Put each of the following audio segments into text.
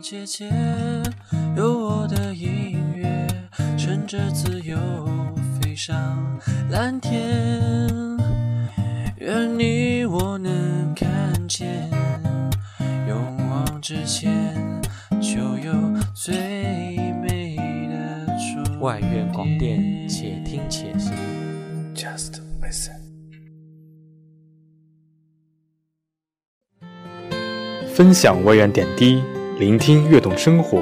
姐姐，有我的音乐，乘着自由飞上蓝天。愿你我能看见，勇往直前，就有最美的终外院广电，且听且行。Just listen。分享外院点滴，聆听悦动生活。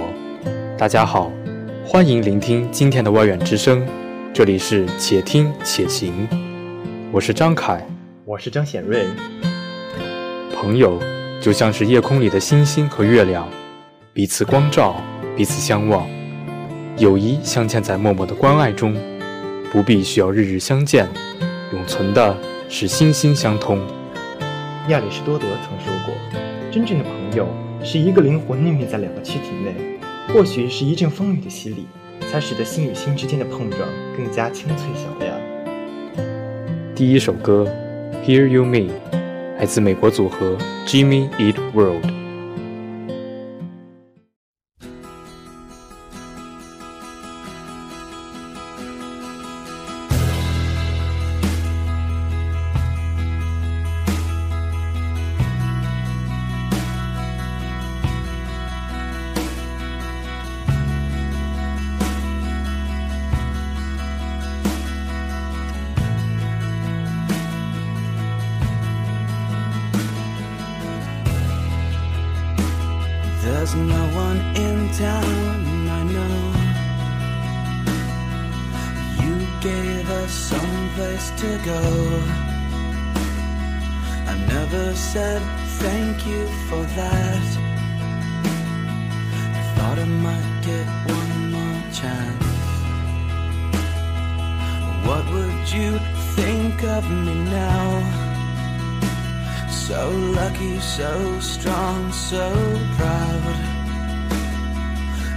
大家好，欢迎聆听今天的外远之声，这里是且听且行。我是张凯。我是张显瑞，朋友就像是夜空里的星星和月亮，彼此光照，彼此相望。友谊镶嵌在默默的关爱中，不必需要日日相见，永存的是心心相通。亚里士多德曾说过，真正的朋友是一个灵魂孕育在两个躯体内。或许是一阵风雨的洗礼，才使得心与心之间的碰撞更加清脆响亮。第一首歌《Hear You Me》来自美国组合 Jimmy Eat World。There's no one in town I know. You gave us some place to go. I never said thank you for that. I thought I might get one more chance. What would you think of me now? So lucky, so strong, so proud.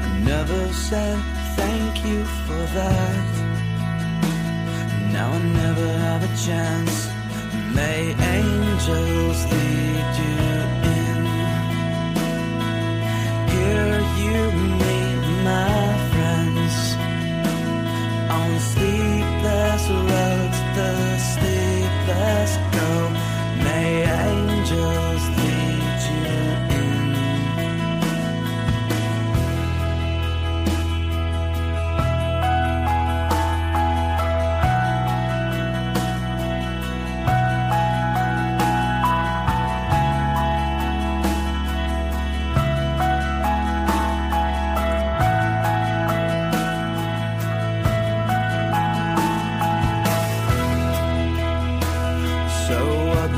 I never said thank you for that. Now I never have a chance. May angels lead you in. Here you meet my friends. On sleepless roads,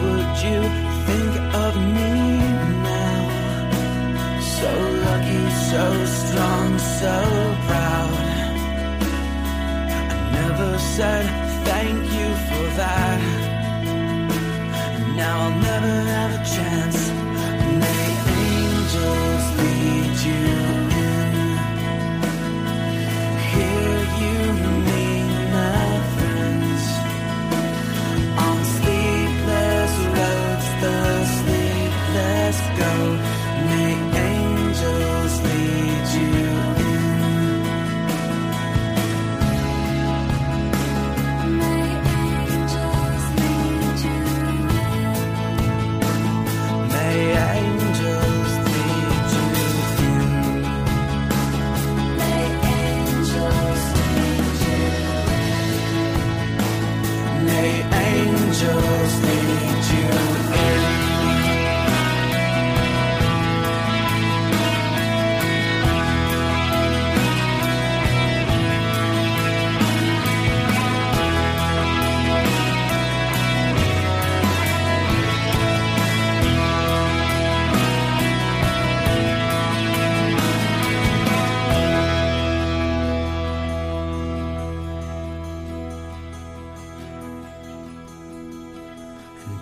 would you think of me now? So lucky, so strong, so proud. I never said thank you for that. Now I'll never have a chance. May angels lead you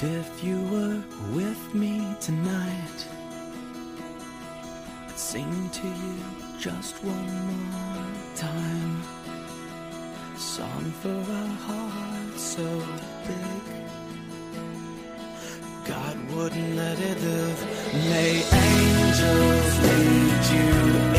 If you were with me tonight, I'd sing to you just one more time. A song for a heart so big. God wouldn't let it live. May angels lead you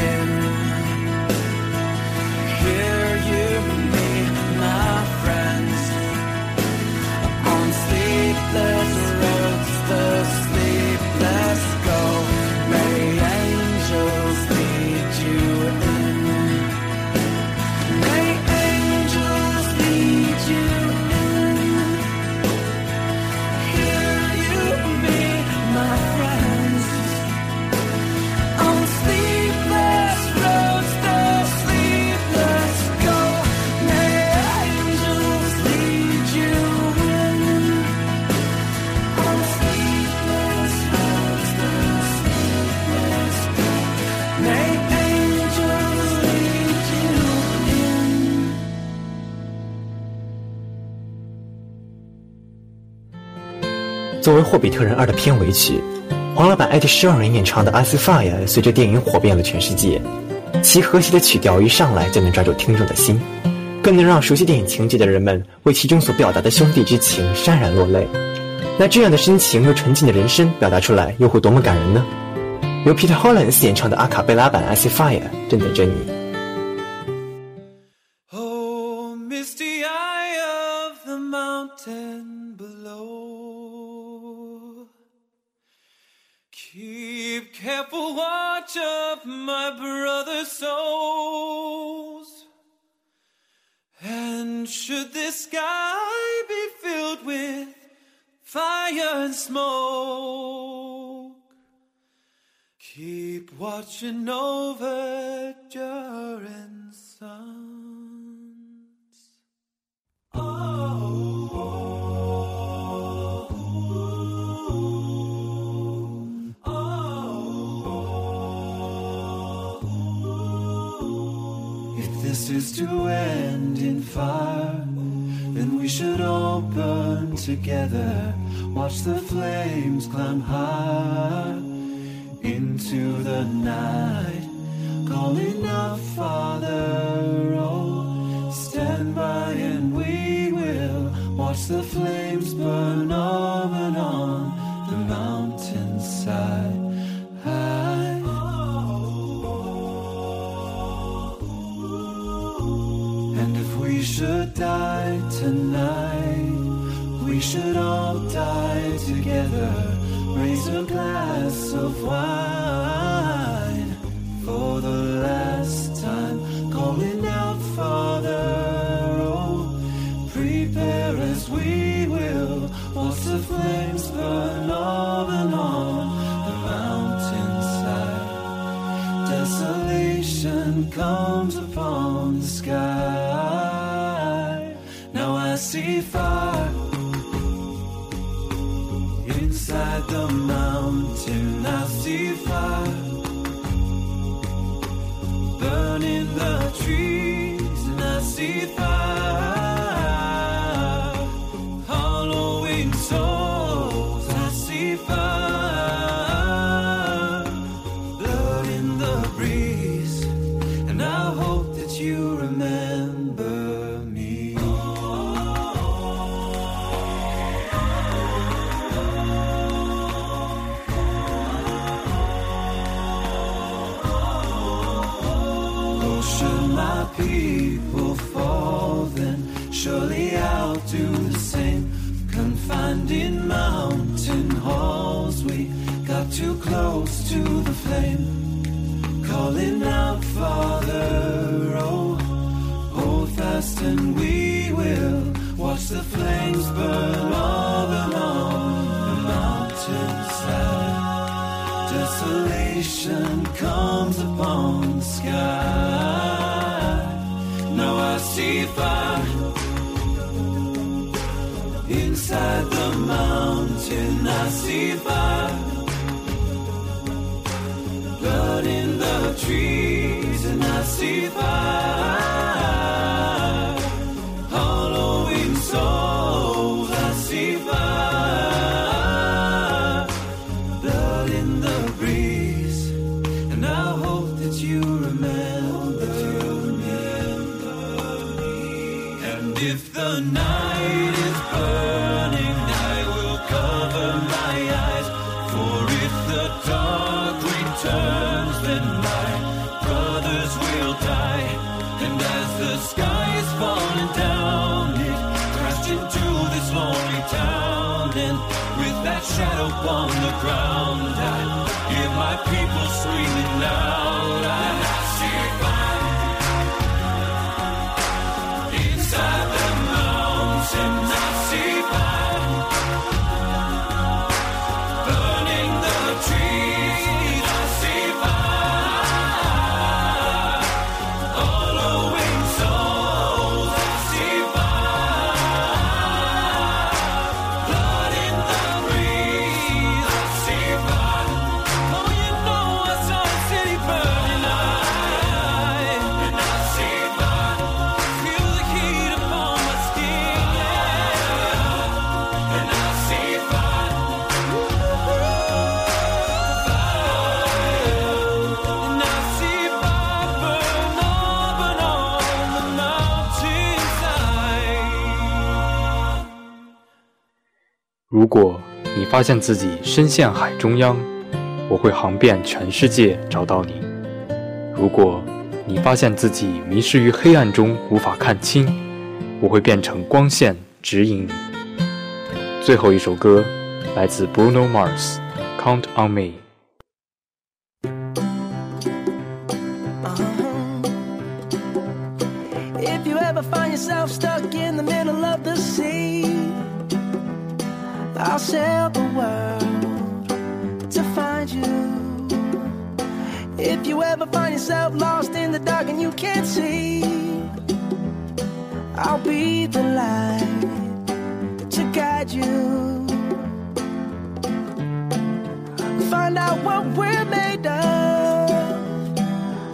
作为《霍比特人二》的片尾曲，黄老板艾迪施让人演唱的《Icy Fire》随着电影火遍了全世界。其和谐的曲调一上来就能抓住听众的心，更能让熟悉电影情节的人们为其中所表达的兄弟之情潸然落泪。那这样的深情又纯净的人声表达出来，又会多么感人呢？由 Peter Hollins 演唱的阿卡贝拉版《Icy Fire》正等着你。Keep careful watch of my brother's souls. And should this sky be filled with fire and smoke, keep watching over Durin's sons. This is to end in fire, then we should all burn together. Watch the flames climb high into the night, calling out, Father, oh, stand by and we will watch the flames burn as we will. Watch the flames burn on and on the mountainside desolation comes upon the sky. Now I see fire inside the do the same. Confined in mountain halls, we got too close to the flame. Calling out, Father, oh, hold fast and we will watch the flames burn all along the mountainside. Desolation comes upon the sky. Now I see fire inside the mountain. I see fire blood in the trees, and I see fire hollowing souls. I see fire blood in the breeze, and I hope that you remember, me. And if the night shadow on the ground. 如果你发现自己身陷海中央，我会航遍全世界找到你；如果你发现自己迷失于黑暗中无法看清，我会变成光线指引你。最后一首歌来自 Bruno Mars，《Count on Me》。I'll sail the world to find you. If you ever find yourself lost in the dark and you can't see, I'll be the light to guide you. Find out what we're made of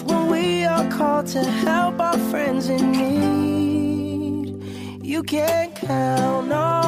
when we are called to help our friends in need. You can count on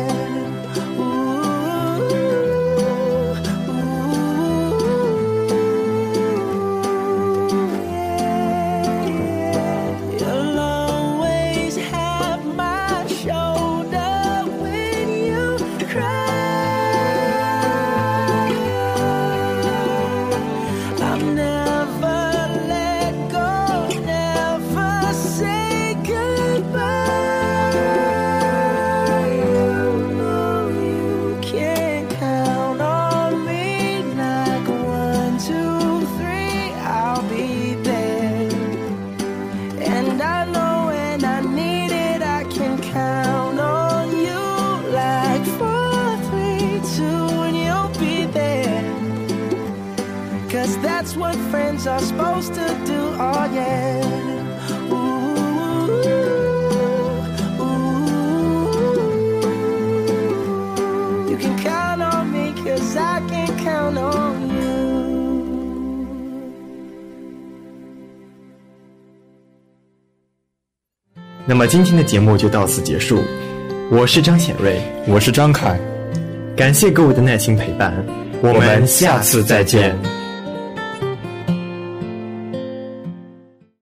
么今天的节目就到此结束，我是张显瑞，我是张凯，感谢各位的耐心陪伴，我们下次再见。